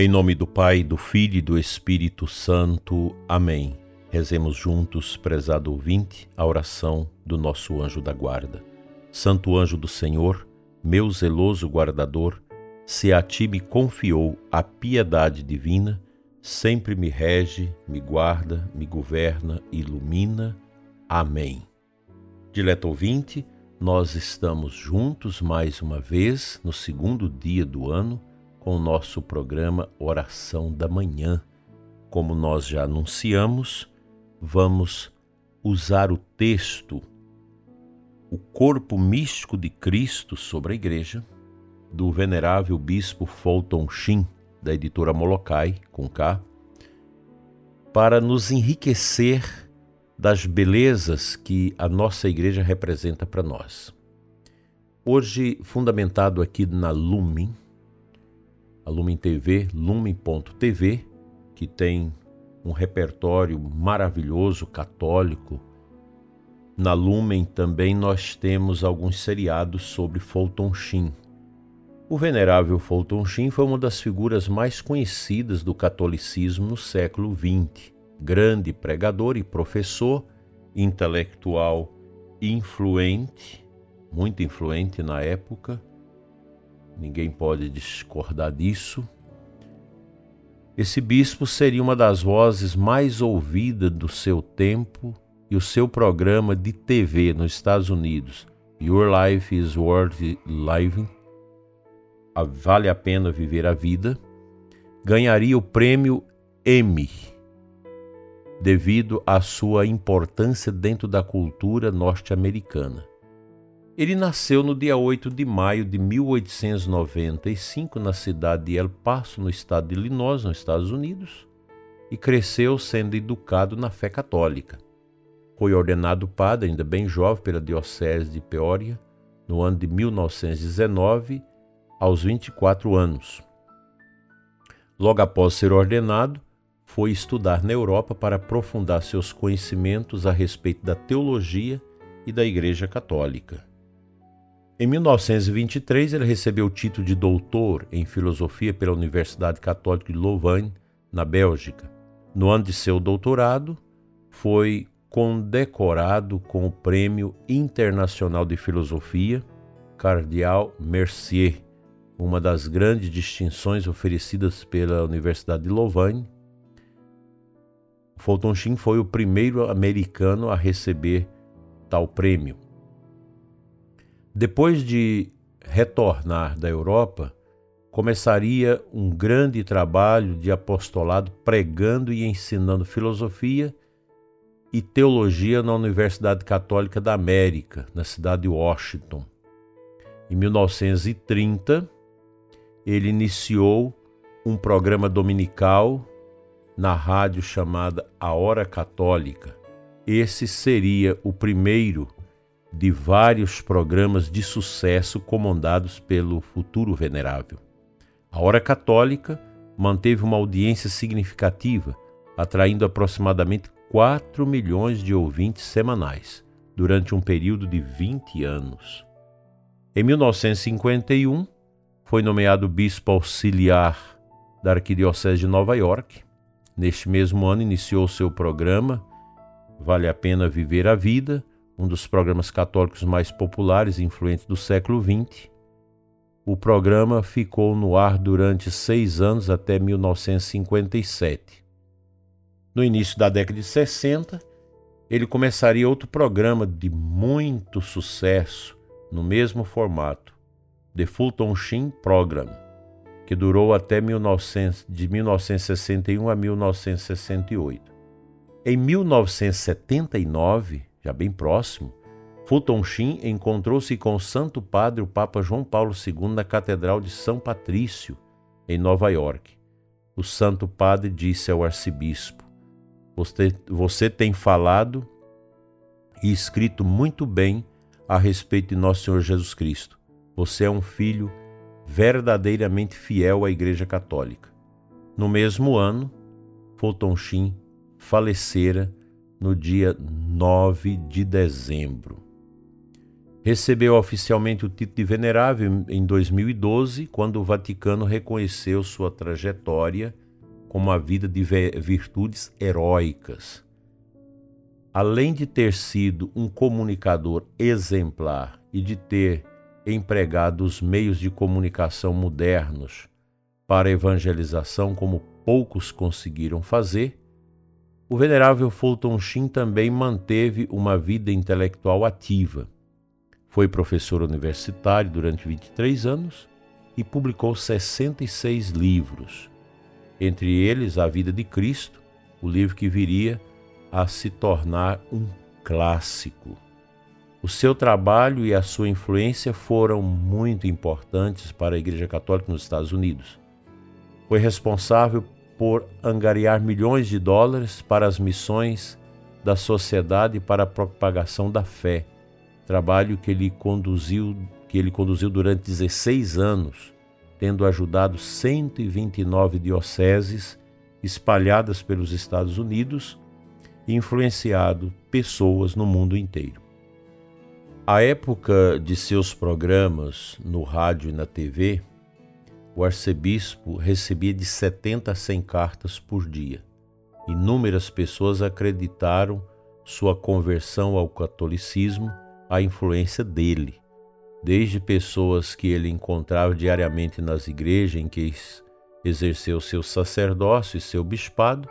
Em nome do Pai, do Filho e do Espírito Santo. Amém. Rezemos juntos, prezado ouvinte, a oração do nosso anjo da guarda. Santo anjo do Senhor, meu zeloso guardador, se a ti me confiou a piedade divina, sempre me rege, me guarda, me governa, ilumina. Amém. Dileto ouvinte, nós estamos juntos mais uma vez no segundo dia do ano com o nosso programa Oração da Manhã. Como nós já anunciamos, vamos usar o texto O Corpo Místico de Cristo sobre a Igreja, do venerável bispo Fulton Sheen, da editora Molokai, com K, para nos enriquecer das belezas que a nossa igreja representa para nós. Hoje, fundamentado aqui na Lumen, a Lumen TV, lumen.tv, que tem um repertório maravilhoso católico. Na Lumen também nós temos alguns seriados sobre Fulton Sheen. O venerável Fulton Sheen foi uma das figuras mais conhecidas do catolicismo no século XX. Grande pregador e professor, intelectual influente, muito influente na época, ninguém pode discordar disso. Esse bispo seria uma das vozes mais ouvidas do seu tempo e o seu programa de TV nos Estados Unidos, Your Life is Worth Living, Vale a Pena Viver a Vida, ganharia o prêmio Emmy devido à sua importância dentro da cultura norte-americana. Ele nasceu no dia 8 de maio de 1895 na cidade de El Paso, no estado de Illinois, nos Estados Unidos, e cresceu sendo educado na fé católica. Foi ordenado padre, ainda bem jovem, pela Diocese de Peoria, no ano de 1919, aos 24 anos. Logo após ser ordenado, foi estudar na Europa para aprofundar seus conhecimentos a respeito da teologia e da Igreja Católica. Em 1923, ele recebeu o título de doutor em filosofia pela Universidade Católica de Louvain, na Bélgica. No ano de seu doutorado, foi condecorado com o Prêmio Internacional de Filosofia Cardeal Mercier, uma das grandes distinções oferecidas pela Universidade de Louvain. Fulton Sheen foi o primeiro americano a receber tal prêmio. Depois de retornar da Europa, começaria um grande trabalho de apostolado pregando e ensinando filosofia e teologia na Universidade Católica da América, na cidade de Washington. Em 1930, ele iniciou um programa dominical na rádio chamada A Hora Católica. Esse seria o primeiro de vários programas de sucesso comandados pelo futuro venerável. A Hora Católica manteve uma audiência significativa, atraindo aproximadamente 4 milhões de ouvintes semanais durante um período de 20 anos. Em 1951, foi nomeado bispo auxiliar da Arquidiocese de Nova York. Neste mesmo ano, iniciou seu programa Vale a Pena Viver a Vida, um dos programas católicos mais populares e influentes do século XX. O programa ficou no ar durante seis anos até 1957. No início da década de 60, ele começaria outro programa de muito sucesso no mesmo formato, The Fulton Sheen Program, que durou até 1900, de 1961 a 1968. Em 1979, já bem próximo, Fulton Sheen encontrou-se com o Santo Padre, o Papa João Paulo II, na Catedral de São Patrício, em Nova York. O Santo Padre disse ao arcebispo: Você, você tem falado e escrito muito bem a respeito de Nosso Senhor Jesus Cristo. Você é um filho verdadeiramente fiel à Igreja Católica. No mesmo ano, Fulton Sheen falecera no dia 9 de dezembro. Recebeu oficialmente o título de venerável em 2012, quando o Vaticano reconheceu sua trajetória como uma vida de virtudes heróicas. Além de ter sido um comunicador exemplar e de ter empregado os meios de comunicação modernos para evangelização como poucos conseguiram fazer, o venerável Fulton Sheen também manteve uma vida intelectual ativa foi professor universitário durante 23 anos e publicou 66 livros, entre eles A Vida de Cristo, o livro que viria a se tornar um clássico. O seu trabalho e a sua influência foram muito importantes para a Igreja Católica nos Estados Unidos. Foi responsável por angariar milhões de dólares para as missões da sociedade para a propagação da fé trabalho que ele conduziu, que ele conduziu durante 16 anos, tendo ajudado 129 dioceses espalhadas pelos Estados Unidos e influenciado pessoas no mundo inteiro. A época de seus programas no rádio e na TV, o arcebispo recebia de 70 a 100 cartas por dia. Inúmeras pessoas acreditaram sua conversão ao catolicismo a influência dele, desde pessoas que ele encontrava diariamente nas igrejas em que exerceu seu sacerdócio e seu bispado,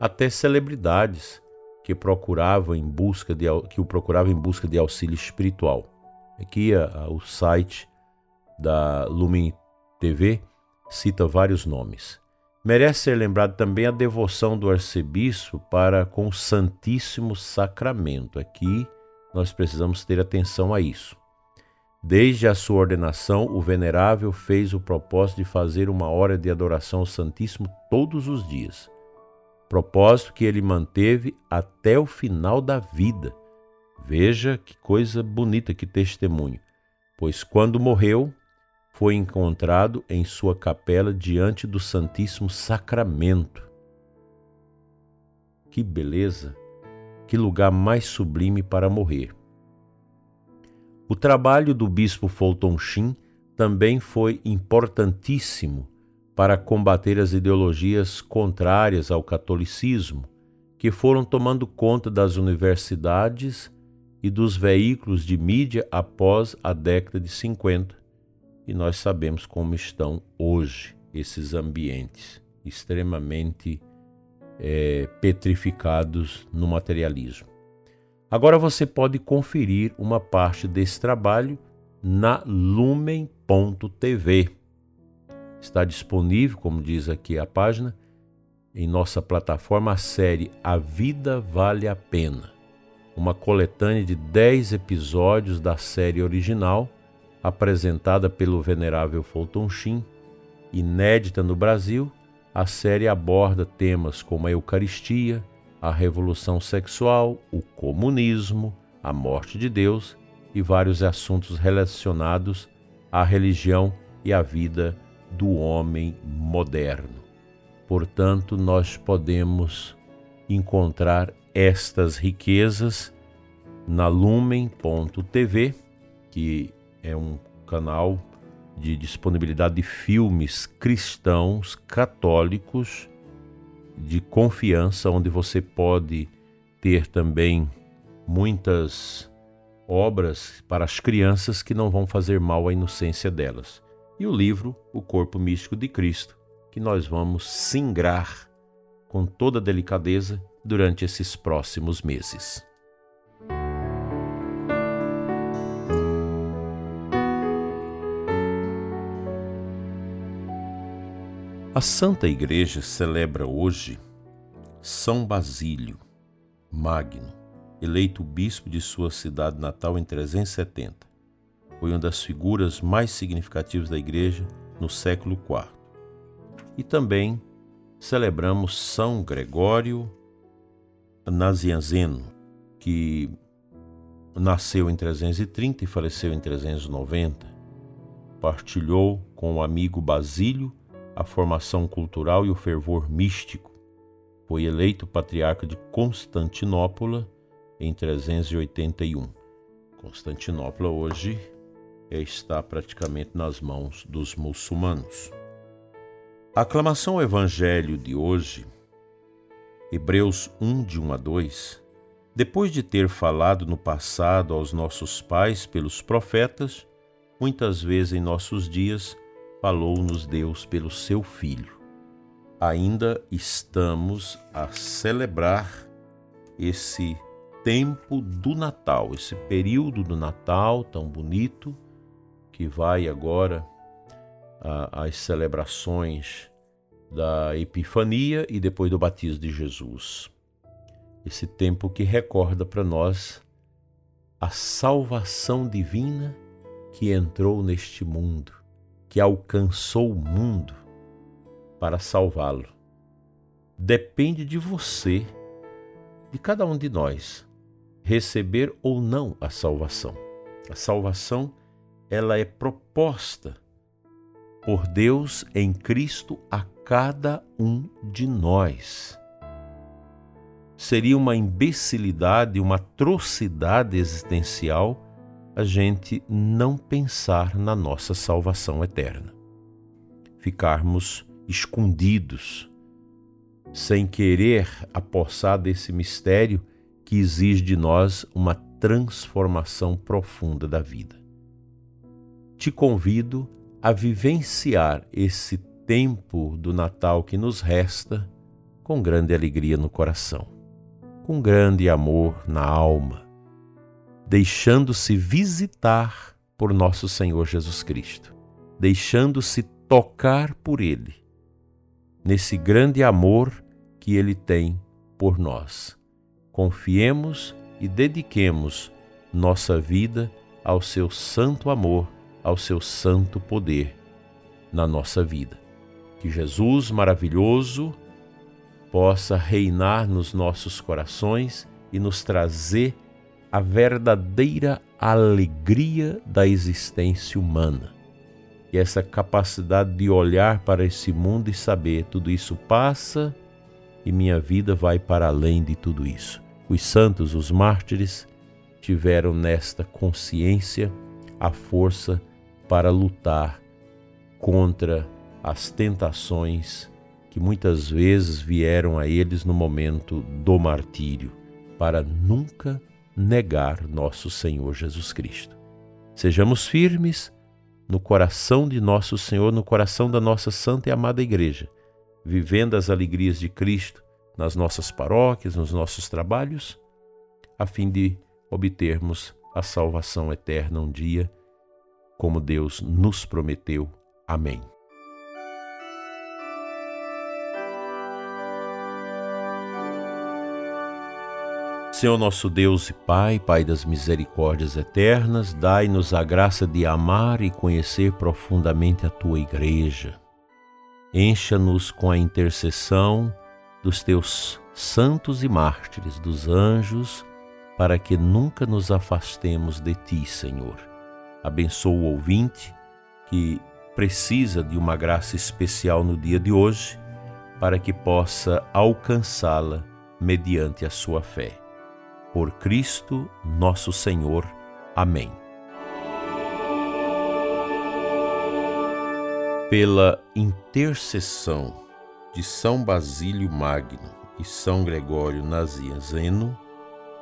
até celebridades que procuravam em busca de que o procuravam em busca de auxílio espiritual. Aqui o site da Lumen TV cita vários nomes. Merece ser lembrado também a devoção do arcebispo para com o Santíssimo Sacramento. Aqui nós precisamos ter atenção a isso. Desde a sua ordenação, o venerável fez o propósito de fazer uma hora de adoração ao Santíssimo todos os dias. Propósito que ele manteve até o final da vida. Veja que coisa bonita, que testemunho. Pois quando morreu, foi encontrado em sua capela diante do Santíssimo Sacramento. Que beleza! que lugar mais sublime para morrer. O trabalho do bispo Fulton Sheen também foi importantíssimo para combater as ideologias contrárias ao catolicismo, que foram tomando conta das universidades e dos veículos de mídia após a década de 50. E nós sabemos como estão hoje esses ambientes extremamente é, petrificados no materialismo. Agora você pode conferir uma parte desse trabalho na lumen.tv. Está disponível, como diz aqui a página, em nossa plataforma a série A Vida Vale a Pena, uma coletânea de 10 episódios da série original, apresentada pelo venerável Fulton Sheen, inédita no Brasil a série aborda temas como a Eucaristia, a revolução sexual, o comunismo, a morte de Deus e vários assuntos relacionados à religião e à vida do homem moderno. Portanto, nós podemos encontrar estas riquezas na lumen.tv, que é um canal de disponibilidade de filmes cristãos, católicos, de confiança, onde você pode ter também muitas obras para as crianças que não vão fazer mal à inocência delas. E o livro O Corpo Místico de Cristo, que nós vamos singrar com toda delicadeza durante esses próximos meses. A Santa Igreja celebra hoje São Basílio Magno, eleito bispo de sua cidade natal em 370. Foi uma das figuras mais significativas da Igreja no século IV. E também celebramos São Gregório Nazianzeno, que nasceu em 330 e faleceu em 390. Partilhou com o amigo Basílio a formação cultural e o fervor místico. Foi eleito patriarca de Constantinopla em 381. Constantinopla hoje está praticamente nas mãos dos muçulmanos. A aclamação ao Evangelho de hoje, Hebreus 1, de 1 a 2, depois de ter falado no passado aos nossos pais pelos profetas, muitas vezes em nossos dias falou-nos Deus pelo seu Filho. Ainda estamos a celebrar esse tempo do Natal, esse período do Natal tão bonito, que vai agora às celebrações da Epifania e depois do batismo de Jesus esse tempo que recorda para nós a salvação divina que entrou neste mundo, que alcançou o mundo para salvá-lo. Depende de você, de cada um de nós, receber ou não a salvação. A salvação, ela é proposta por Deus em Cristo a cada um de nós seria uma imbecilidade, uma atrocidade existencial a gente não pensar na nossa salvação eterna. Ficarmos escondidos, sem querer apossar desse mistério que exige de nós uma transformação profunda da vida. Te convido a vivenciar esse tempo do Natal que nos resta com grande alegria no coração com grande amor na alma, deixando-se visitar por nosso Senhor Jesus Cristo, deixando-se tocar por Ele, nesse grande amor que Ele tem por nós. Confiemos e dediquemos nossa vida ao seu santo amor, ao seu santo poder na nossa vida. Que Jesus maravilhoso, possa reinar nos nossos corações e nos trazer a verdadeira alegria da existência humana. E essa capacidade de olhar para esse mundo e saber tudo isso passa e minha vida vai para além de tudo isso. Os santos, os mártires, tiveram nesta consciência a força para lutar contra as tentações que muitas vezes vieram a eles no momento do martírio, para nunca negar nosso Senhor Jesus Cristo. Sejamos firmes no coração de nosso Senhor, no coração da nossa santa e amada Igreja, vivendo as alegrias de Cristo nas nossas paróquias, nos nossos trabalhos, a fim de obtermos a salvação eterna um dia, como Deus nos prometeu. Amém. Senhor nosso Deus e Pai, Pai das misericórdias eternas, dai-nos a graça de amar e conhecer profundamente a tua igreja. Encha-nos com a intercessão dos teus santos e mártires, dos anjos, para que nunca nos afastemos de ti, Senhor. Abençoa o ouvinte que precisa de uma graça especial no dia de hoje, para que possa alcançá-la mediante a sua fé por Cristo nosso Senhor. Amém. Pela intercessão de São Basílio Magno e São Gregório Nazianzeno,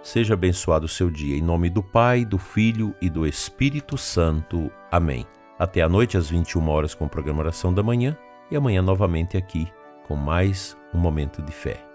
seja abençoado o seu dia. Em nome do Pai, do Filho e do Espírito Santo. Amém. Até a noite às 21 horas com o programa Oração da Manhã e amanhã novamente aqui com mais um momento de fé.